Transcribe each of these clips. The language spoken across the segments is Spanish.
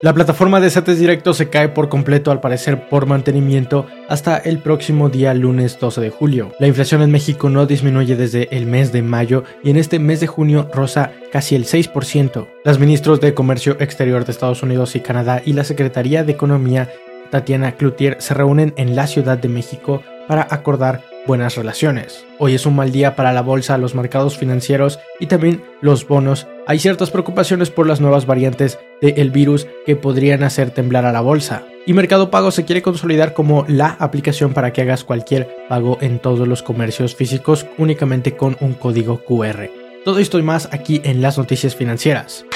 La plataforma de CETES Directo se cae por completo al parecer por mantenimiento hasta el próximo día lunes 12 de julio. La inflación en México no disminuye desde el mes de mayo y en este mes de junio roza casi el 6%. Las ministros de Comercio Exterior de Estados Unidos y Canadá y la Secretaría de Economía Tatiana Cloutier se reúnen en la Ciudad de México para acordar buenas relaciones. Hoy es un mal día para la bolsa, los mercados financieros y también los bonos. Hay ciertas preocupaciones por las nuevas variantes del virus que podrían hacer temblar a la bolsa. Y Mercado Pago se quiere consolidar como la aplicación para que hagas cualquier pago en todos los comercios físicos únicamente con un código QR. Todo esto y más aquí en las noticias financieras.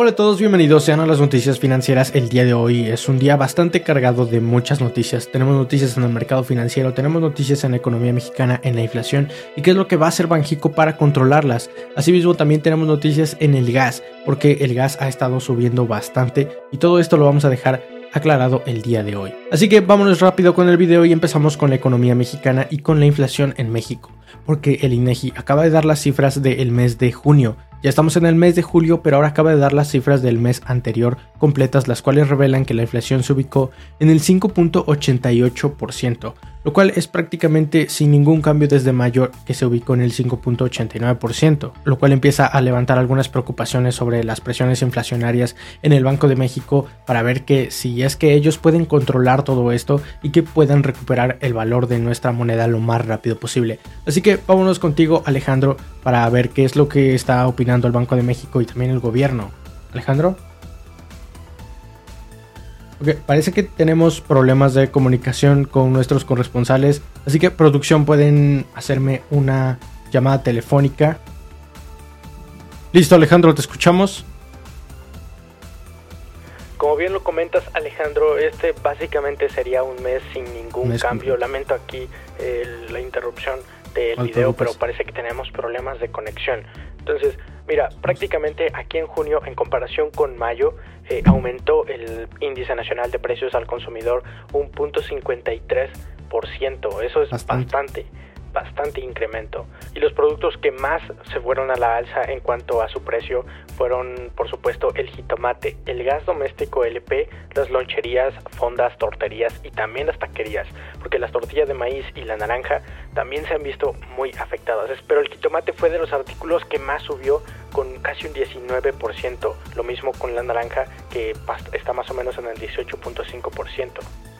Hola a todos, bienvenidos sean a las noticias financieras. El día de hoy es un día bastante cargado de muchas noticias. Tenemos noticias en el mercado financiero, tenemos noticias en la economía mexicana, en la inflación y qué es lo que va a hacer Banjico para controlarlas. Asimismo, también tenemos noticias en el gas, porque el gas ha estado subiendo bastante y todo esto lo vamos a dejar aclarado el día de hoy. Así que vámonos rápido con el video y empezamos con la economía mexicana y con la inflación en México, porque el INEGI acaba de dar las cifras del mes de junio ya estamos en el mes de julio, pero ahora acaba de dar las cifras del mes anterior completas, las cuales revelan que la inflación se ubicó en el 5.88%, lo cual es prácticamente sin ningún cambio desde mayo que se ubicó en el 5.89%, lo cual empieza a levantar algunas preocupaciones sobre las presiones inflacionarias en el Banco de México para ver que si es que ellos pueden controlar todo esto y que puedan recuperar el valor de nuestra moneda lo más rápido posible. Así que vámonos contigo Alejandro para ver qué es lo que está opinando el Banco de México y también el gobierno. Alejandro. Ok, parece que tenemos problemas de comunicación con nuestros corresponsales, así que producción pueden hacerme una llamada telefónica. Listo Alejandro, te escuchamos. Como bien lo comentas Alejandro, este básicamente sería un mes sin ningún cambio. Lamento aquí la interrupción del video, pero parece que tenemos problemas de conexión. Entonces, mira, prácticamente aquí en junio, en comparación con mayo, eh, aumentó el índice nacional de precios al consumidor un punto 53%. Eso es bastante bastante incremento. Y los productos que más se fueron a la alza en cuanto a su precio fueron, por supuesto, el jitomate, el gas doméstico LP, las loncherías, fondas, torterías y también las taquerías, porque las tortillas de maíz y la naranja también se han visto muy afectadas. Pero el jitomate fue de los artículos que más subió con casi un 19%, lo mismo con la naranja que está más o menos en el 18.5%.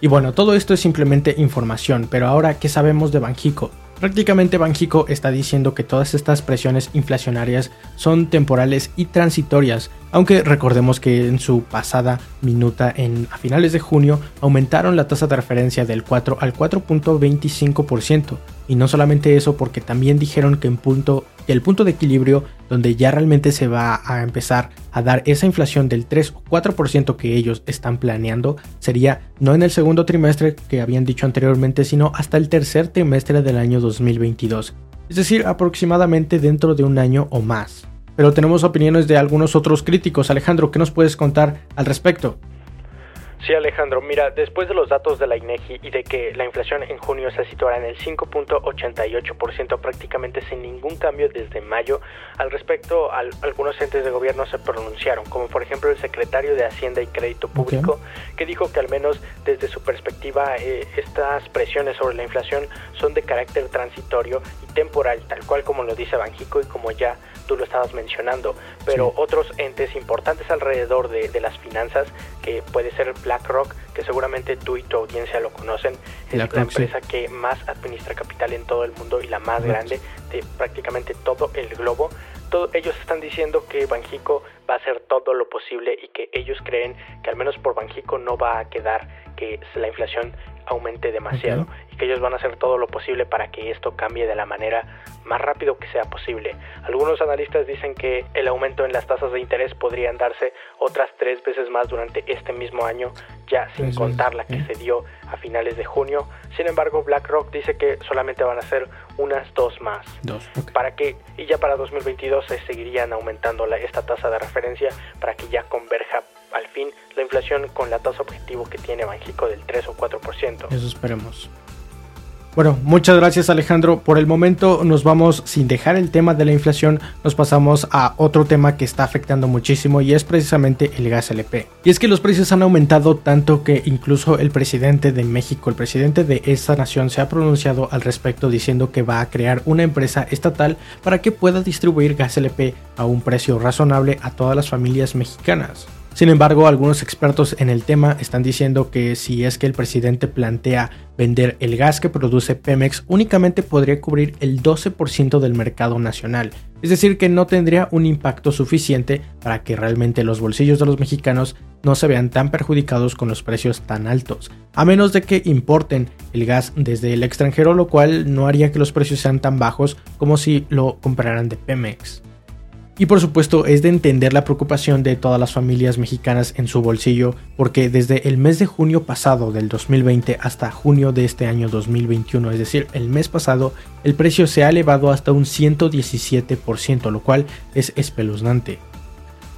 Y bueno, todo esto es simplemente información, pero ahora, ¿qué sabemos de Banjico? Prácticamente Banjico está diciendo que todas estas presiones inflacionarias son temporales y transitorias, aunque recordemos que en su pasada minuta en, a finales de junio aumentaron la tasa de referencia del 4 al 4.25%, y no solamente eso porque también dijeron que en punto el punto de equilibrio donde ya realmente se va a empezar a dar esa inflación del 3 o 4% que ellos están planeando sería no en el segundo trimestre que habían dicho anteriormente, sino hasta el tercer trimestre del año 2022, es decir, aproximadamente dentro de un año o más. Pero tenemos opiniones de algunos otros críticos. Alejandro, ¿qué nos puedes contar al respecto? Sí, Alejandro, mira, después de los datos de la INEGI y de que la inflación en junio se situará en el 5.88% prácticamente sin ningún cambio desde mayo, al respecto algunos entes de gobierno se pronunciaron, como por ejemplo el secretario de Hacienda y Crédito Público, que dijo que al menos desde su perspectiva eh, estas presiones sobre la inflación son de carácter transitorio y temporal, tal cual como lo dice Banjico y como ya tú lo estabas mencionando, pero otros entes importantes alrededor de, de las finanzas, que puede ser BlackRock, que seguramente tú y tu audiencia lo conocen, es la empresa que más administra capital en todo el mundo y la más grande de prácticamente todo el globo, ellos están diciendo que Banjico va a hacer todo lo posible y que ellos creen que al menos por Banjico no va a quedar que la inflación aumente demasiado y que ellos van a hacer todo lo posible para que esto cambie de la manera más rápido que sea posible. Algunos analistas dicen que el aumento en las tasas de interés podrían darse otras tres veces más durante este mismo año, ya sin contar la que se dio a finales de junio. Sin embargo, BlackRock dice que solamente van a ser unas dos más. Dos. Para que, y ya para 2022 se seguirían aumentando la, esta tasa de referencia para que ya converja al fin la inflación con la tasa objetivo que tiene Banjico del 3 o 4%. Eso esperemos. Bueno, muchas gracias Alejandro. Por el momento nos vamos sin dejar el tema de la inflación, nos pasamos a otro tema que está afectando muchísimo y es precisamente el gas LP. Y es que los precios han aumentado tanto que incluso el presidente de México, el presidente de esta nación, se ha pronunciado al respecto diciendo que va a crear una empresa estatal para que pueda distribuir gas LP a un precio razonable a todas las familias mexicanas. Sin embargo, algunos expertos en el tema están diciendo que si es que el presidente plantea vender el gas que produce Pemex, únicamente podría cubrir el 12% del mercado nacional, es decir, que no tendría un impacto suficiente para que realmente los bolsillos de los mexicanos no se vean tan perjudicados con los precios tan altos, a menos de que importen el gas desde el extranjero, lo cual no haría que los precios sean tan bajos como si lo compraran de Pemex. Y por supuesto es de entender la preocupación de todas las familias mexicanas en su bolsillo, porque desde el mes de junio pasado del 2020 hasta junio de este año 2021, es decir, el mes pasado, el precio se ha elevado hasta un 117%, lo cual es espeluznante.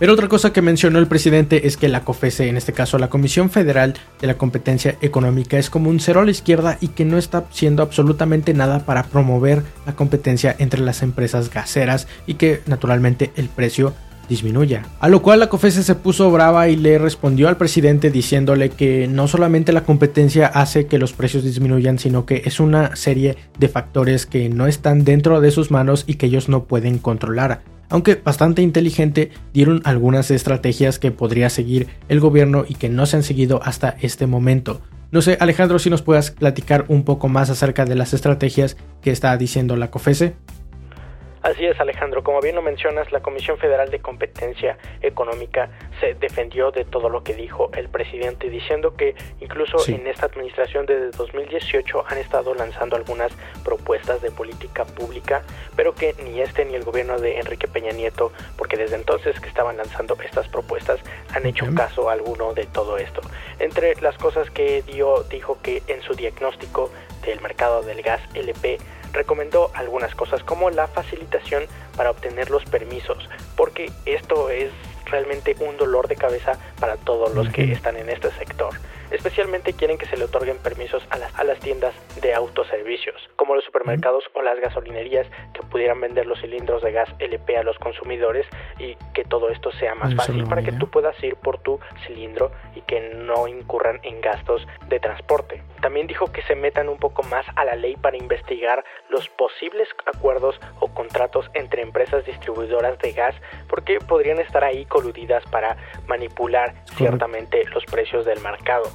Pero otra cosa que mencionó el presidente es que la COFESE, en este caso la Comisión Federal de la Competencia Económica, es como un cero a la izquierda y que no está haciendo absolutamente nada para promover la competencia entre las empresas gaseras y que naturalmente el precio disminuya. A lo cual la COFESE se puso brava y le respondió al presidente diciéndole que no solamente la competencia hace que los precios disminuyan, sino que es una serie de factores que no están dentro de sus manos y que ellos no pueden controlar aunque bastante inteligente, dieron algunas estrategias que podría seguir el gobierno y que no se han seguido hasta este momento. No sé, Alejandro, si nos puedas platicar un poco más acerca de las estrategias que está diciendo la COFESE. Así es, Alejandro. Como bien lo mencionas, la Comisión Federal de Competencia Económica se defendió de todo lo que dijo el presidente, diciendo que incluso en esta administración desde 2018 han estado lanzando algunas propuestas de política pública, pero que ni este ni el gobierno de Enrique Peña Nieto, porque desde entonces que estaban lanzando estas propuestas, han hecho caso alguno de todo esto. Entre las cosas que dio, dijo que en su diagnóstico del mercado del gas LP, recomendó algunas cosas como la facilitación para obtener los permisos, porque esto es realmente un dolor de cabeza para todos los que están en este sector. Especialmente quieren que se le otorguen permisos a las, a las tiendas de autoservicios, como los supermercados o las gasolinerías que pudieran vender los cilindros de gas LP a los consumidores y que todo esto sea más fácil para que tú puedas ir por tu cilindro y que no incurran en gastos de transporte. También dijo que se metan un poco más a la ley para investigar los posibles acuerdos o contratos entre empresas distribuidoras de gas porque podrían estar ahí coludidas para manipular ciertamente los precios del mercado.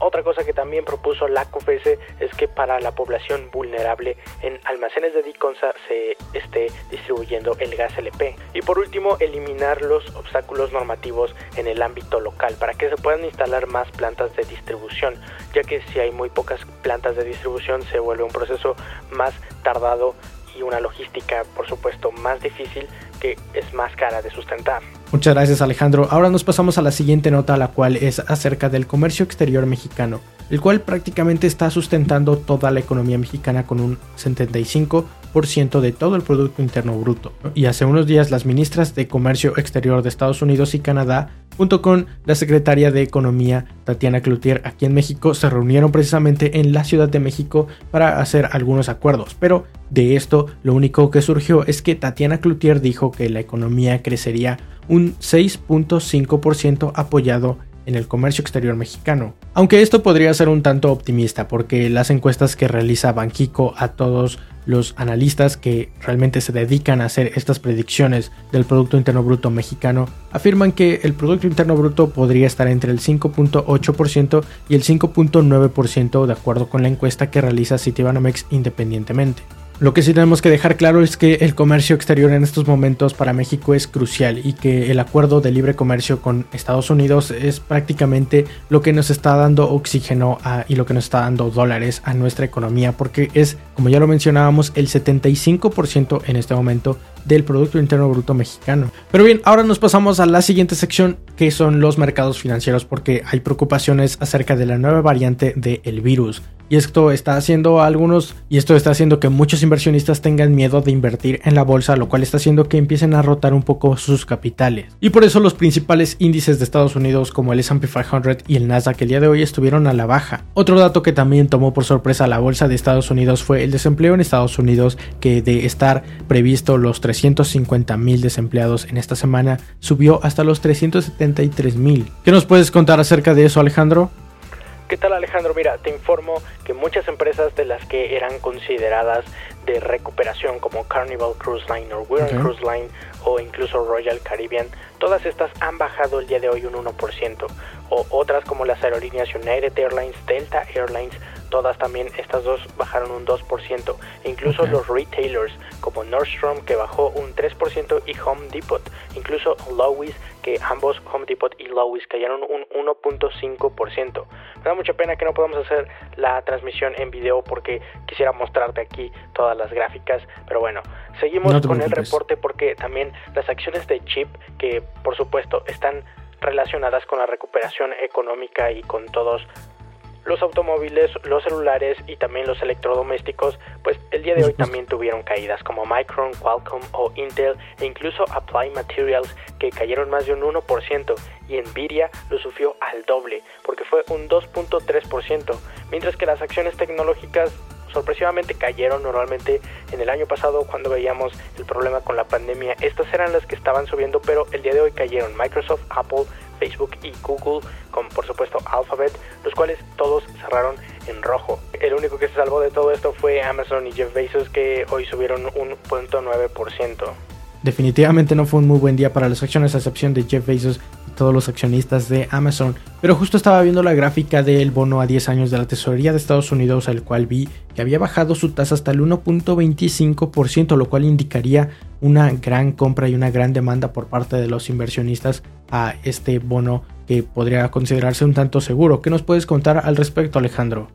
Otra cosa que también propuso la COFESE es que para la población vulnerable en almacenes de Diconsa se esté distribuyendo el gas LP. Y por último, eliminar los obstáculos normativos en el ámbito local para que se puedan instalar más plantas de distribución, ya que si hay muy pocas plantas de distribución se vuelve un proceso más tardado y una logística, por supuesto, más difícil que es más cara de sustentar. Muchas gracias Alejandro. Ahora nos pasamos a la siguiente nota, la cual es acerca del comercio exterior mexicano, el cual prácticamente está sustentando toda la economía mexicana con un 75% de todo el Producto Interno Bruto. Y hace unos días las ministras de Comercio Exterior de Estados Unidos y Canadá, junto con la secretaria de Economía Tatiana Cloutier aquí en México, se reunieron precisamente en la Ciudad de México para hacer algunos acuerdos. Pero de esto lo único que surgió es que Tatiana Cloutier dijo que la economía crecería un 6.5% apoyado en el comercio exterior mexicano. Aunque esto podría ser un tanto optimista porque las encuestas que realiza Banquico a todos los analistas que realmente se dedican a hacer estas predicciones del Producto Interno Bruto mexicano afirman que el Producto Interno Bruto podría estar entre el 5.8% y el 5.9% de acuerdo con la encuesta que realiza Citibanamex independientemente. Lo que sí tenemos que dejar claro es que el comercio exterior en estos momentos para México es crucial y que el acuerdo de libre comercio con Estados Unidos es prácticamente lo que nos está dando oxígeno y lo que nos está dando dólares a nuestra economía porque es, como ya lo mencionábamos, el 75% en este momento del Producto Interno Bruto Mexicano. Pero bien, ahora nos pasamos a la siguiente sección que son los mercados financieros porque hay preocupaciones acerca de la nueva variante del de virus. Y esto está haciendo algunos, y esto está haciendo que muchos inversionistas tengan miedo de invertir en la bolsa, lo cual está haciendo que empiecen a rotar un poco sus capitales. Y por eso los principales índices de Estados Unidos como el S&P 500 y el Nasdaq el día de hoy estuvieron a la baja. Otro dato que también tomó por sorpresa la bolsa de Estados Unidos fue el desempleo en Estados Unidos que de estar previsto los 3 350.000 desempleados en esta semana subió hasta los 373.000. ¿Qué nos puedes contar acerca de eso, Alejandro? ¿Qué tal Alejandro? Mira, te informo que muchas empresas de las que eran consideradas de recuperación como Carnival Cruise Line, Norwegian Cruise Line o incluso Royal Caribbean, todas estas han bajado el día de hoy un 1%, o otras como las aerolíneas United Airlines, Delta Airlines, todas también, estas dos bajaron un 2%, e incluso los retailers como Nordstrom que bajó un 3% y Home Depot, incluso Lowe's que ambos Home Depot y Lowe's cayeron un 1.5%. Me da mucha pena que no podamos hacer la transmisión en video porque quisiera mostrarte aquí todas las gráficas, pero bueno, seguimos con el reporte porque también las acciones de chip que por supuesto están relacionadas con la recuperación económica y con todos los automóviles, los celulares y también los electrodomésticos, pues el día de hoy también tuvieron caídas como Micron, Qualcomm o Intel e incluso Applied Materials que cayeron más de un 1% y Nvidia lo sufrió al doble porque fue un 2.3%, mientras que las acciones tecnológicas sorpresivamente cayeron normalmente en el año pasado cuando veíamos el problema con la pandemia. Estas eran las que estaban subiendo, pero el día de hoy cayeron Microsoft, Apple, Facebook y Google, con por supuesto Alphabet, los cuales todos cerraron en rojo. El único que se salvó de todo esto fue Amazon y Jeff Bezos que hoy subieron un 1.9%. Definitivamente no fue un muy buen día para las acciones a excepción de Jeff Bezos y todos los accionistas de Amazon. Pero justo estaba viendo la gráfica del bono a 10 años de la tesorería de Estados Unidos, el cual vi que había bajado su tasa hasta el 1.25%, lo cual indicaría una gran compra y una gran demanda por parte de los inversionistas a este bono que podría considerarse un tanto seguro. ¿Qué nos puedes contar al respecto, Alejandro?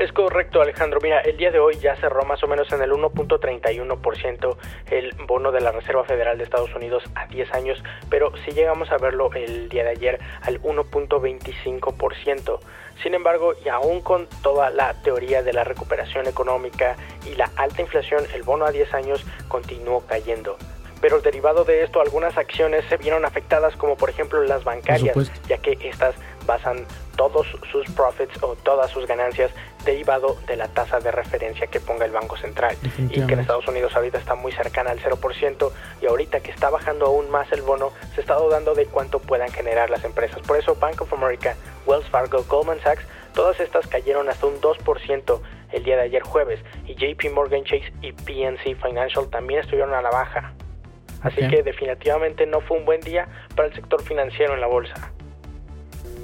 Es correcto, Alejandro. Mira, el día de hoy ya cerró más o menos en el 1.31% el bono de la Reserva Federal de Estados Unidos a 10 años, pero si llegamos a verlo el día de ayer al 1.25%. Sin embargo, y aún con toda la teoría de la recuperación económica y la alta inflación, el bono a 10 años continuó cayendo pero derivado de esto algunas acciones se vieron afectadas como por ejemplo las bancarias, ya que estas basan todos sus profits o todas sus ganancias derivado de la tasa de referencia que ponga el Banco Central y que en Estados Unidos ahorita está muy cercana al 0% y ahorita que está bajando aún más el bono se está dudando de cuánto puedan generar las empresas. Por eso Bank of America, Wells Fargo, Goldman Sachs, todas estas cayeron hasta un 2% el día de ayer jueves y JP Morgan Chase y PNC Financial también estuvieron a la baja. Así que definitivamente no fue un buen día para el sector financiero en la bolsa.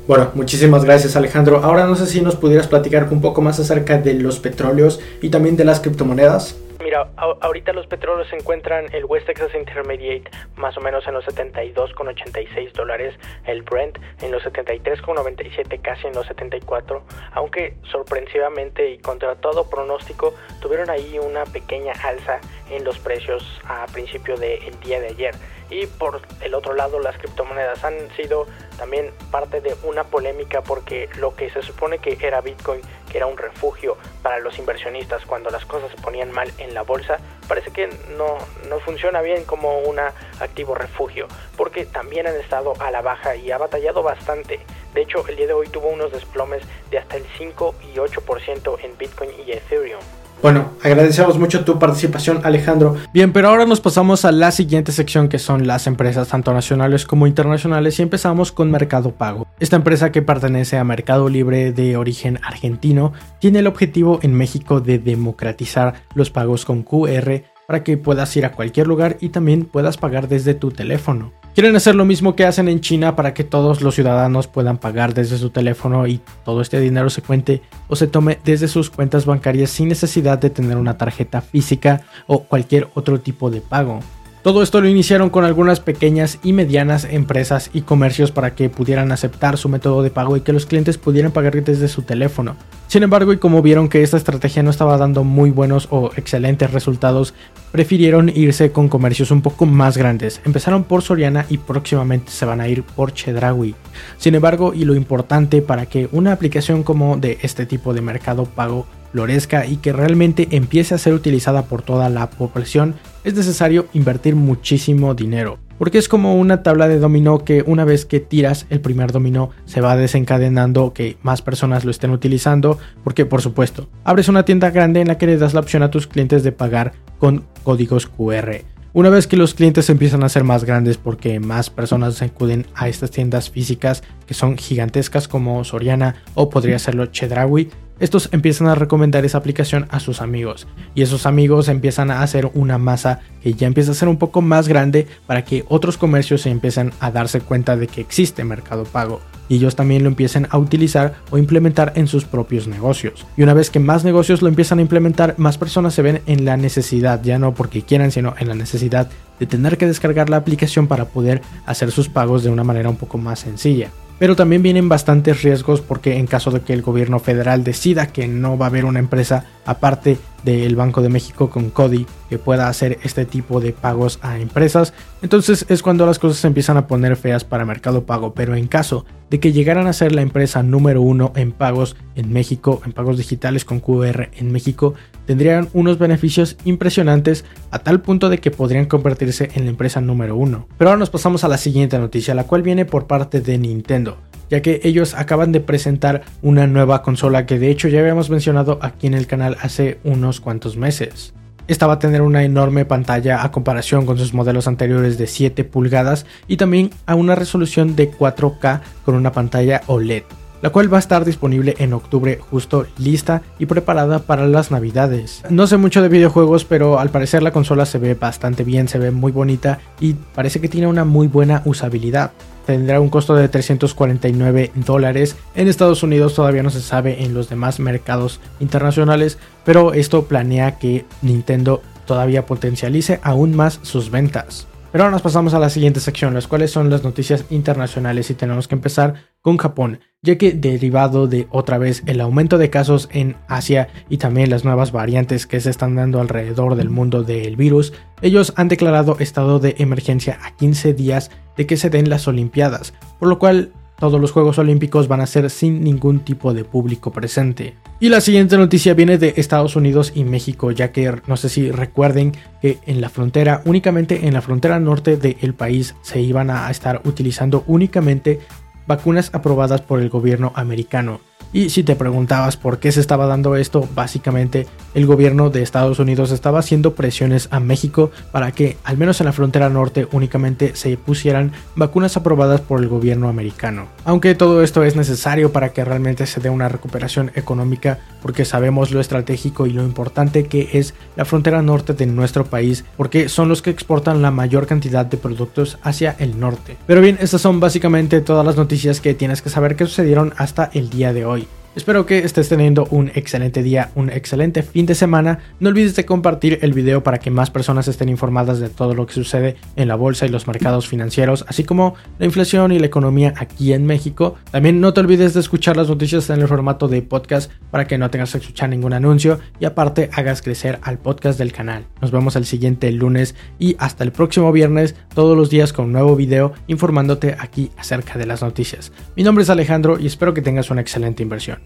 Bueno, muchísimas gracias Alejandro. Ahora no sé si nos pudieras platicar un poco más acerca de los petróleos y también de las criptomonedas. Mira, ahorita los petróleos se encuentran el West Texas Intermediate más o menos en los 72,86 dólares, el Brent en los 73,97 casi en los 74, aunque sorpresivamente y contra todo pronóstico tuvieron ahí una pequeña alza en los precios a principio del día de ayer. Y por el otro lado, las criptomonedas han sido también parte de una polémica porque lo que se supone que era Bitcoin, que era un refugio para los inversionistas cuando las cosas se ponían mal en la bolsa, parece que no, no funciona bien como un activo refugio, porque también han estado a la baja y ha batallado bastante. De hecho, el día de hoy tuvo unos desplomes de hasta el 5 y 8% en Bitcoin y Ethereum. Bueno, agradecemos mucho tu participación Alejandro. Bien, pero ahora nos pasamos a la siguiente sección que son las empresas tanto nacionales como internacionales y empezamos con Mercado Pago. Esta empresa que pertenece a Mercado Libre de origen argentino tiene el objetivo en México de democratizar los pagos con QR para que puedas ir a cualquier lugar y también puedas pagar desde tu teléfono. Quieren hacer lo mismo que hacen en China para que todos los ciudadanos puedan pagar desde su teléfono y todo este dinero se cuente o se tome desde sus cuentas bancarias sin necesidad de tener una tarjeta física o cualquier otro tipo de pago. Todo esto lo iniciaron con algunas pequeñas y medianas empresas y comercios para que pudieran aceptar su método de pago y que los clientes pudieran pagar desde su teléfono. Sin embargo, y como vieron que esta estrategia no estaba dando muy buenos o excelentes resultados, prefirieron irse con comercios un poco más grandes. Empezaron por Soriana y próximamente se van a ir por Chedraui. Sin embargo, y lo importante para que una aplicación como de este tipo de mercado pago florezca y que realmente empiece a ser utilizada por toda la población, es necesario invertir muchísimo dinero. Porque es como una tabla de dominó que una vez que tiras el primer dominó se va desencadenando que más personas lo estén utilizando. Porque por supuesto, abres una tienda grande en la que le das la opción a tus clientes de pagar con códigos QR. Una vez que los clientes empiezan a ser más grandes porque más personas acuden a estas tiendas físicas que son gigantescas como Soriana o podría serlo Chedraui, estos empiezan a recomendar esa aplicación a sus amigos y esos amigos empiezan a hacer una masa que ya empieza a ser un poco más grande para que otros comercios se empiecen a darse cuenta de que existe Mercado Pago y ellos también lo empiecen a utilizar o implementar en sus propios negocios. Y una vez que más negocios lo empiezan a implementar, más personas se ven en la necesidad, ya no porque quieran, sino en la necesidad de tener que descargar la aplicación para poder hacer sus pagos de una manera un poco más sencilla. Pero también vienen bastantes riesgos porque en caso de que el gobierno federal decida que no va a haber una empresa aparte del Banco de México con CODI que pueda hacer este tipo de pagos a empresas, entonces es cuando las cosas se empiezan a poner feas para Mercado Pago. Pero en caso de que llegaran a ser la empresa número uno en pagos en México, en pagos digitales con QR en México, tendrían unos beneficios impresionantes a tal punto de que podrían convertirse en la empresa número uno. Pero ahora nos pasamos a la siguiente noticia, la cual viene por parte de Nintendo ya que ellos acaban de presentar una nueva consola que de hecho ya habíamos mencionado aquí en el canal hace unos cuantos meses. Esta va a tener una enorme pantalla a comparación con sus modelos anteriores de 7 pulgadas y también a una resolución de 4K con una pantalla OLED, la cual va a estar disponible en octubre justo lista y preparada para las navidades. No sé mucho de videojuegos, pero al parecer la consola se ve bastante bien, se ve muy bonita y parece que tiene una muy buena usabilidad tendrá un costo de 349 dólares. En Estados Unidos todavía no se sabe en los demás mercados internacionales, pero esto planea que Nintendo todavía potencialice aún más sus ventas. Pero ahora nos pasamos a la siguiente sección, las cuales son las noticias internacionales y tenemos que empezar con Japón, ya que derivado de otra vez el aumento de casos en Asia y también las nuevas variantes que se están dando alrededor del mundo del virus, ellos han declarado estado de emergencia a 15 días de que se den las Olimpiadas, por lo cual todos los Juegos Olímpicos van a ser sin ningún tipo de público presente. Y la siguiente noticia viene de Estados Unidos y México, ya que no sé si recuerden que en la frontera, únicamente en la frontera norte del país, se iban a estar utilizando únicamente vacunas aprobadas por el gobierno americano. Y si te preguntabas por qué se estaba dando esto, básicamente el gobierno de Estados Unidos estaba haciendo presiones a México para que, al menos en la frontera norte, únicamente se pusieran vacunas aprobadas por el gobierno americano. Aunque todo esto es necesario para que realmente se dé una recuperación económica, porque sabemos lo estratégico y lo importante que es la frontera norte de nuestro país, porque son los que exportan la mayor cantidad de productos hacia el norte. Pero bien, estas son básicamente todas las noticias que tienes que saber que sucedieron hasta el día de hoy. Espero que estés teniendo un excelente día, un excelente fin de semana. No olvides de compartir el video para que más personas estén informadas de todo lo que sucede en la bolsa y los mercados financieros, así como la inflación y la economía aquí en México. También no te olvides de escuchar las noticias en el formato de podcast para que no tengas que escuchar ningún anuncio y aparte hagas crecer al podcast del canal. Nos vemos el siguiente lunes y hasta el próximo viernes, todos los días con un nuevo video informándote aquí acerca de las noticias. Mi nombre es Alejandro y espero que tengas una excelente inversión.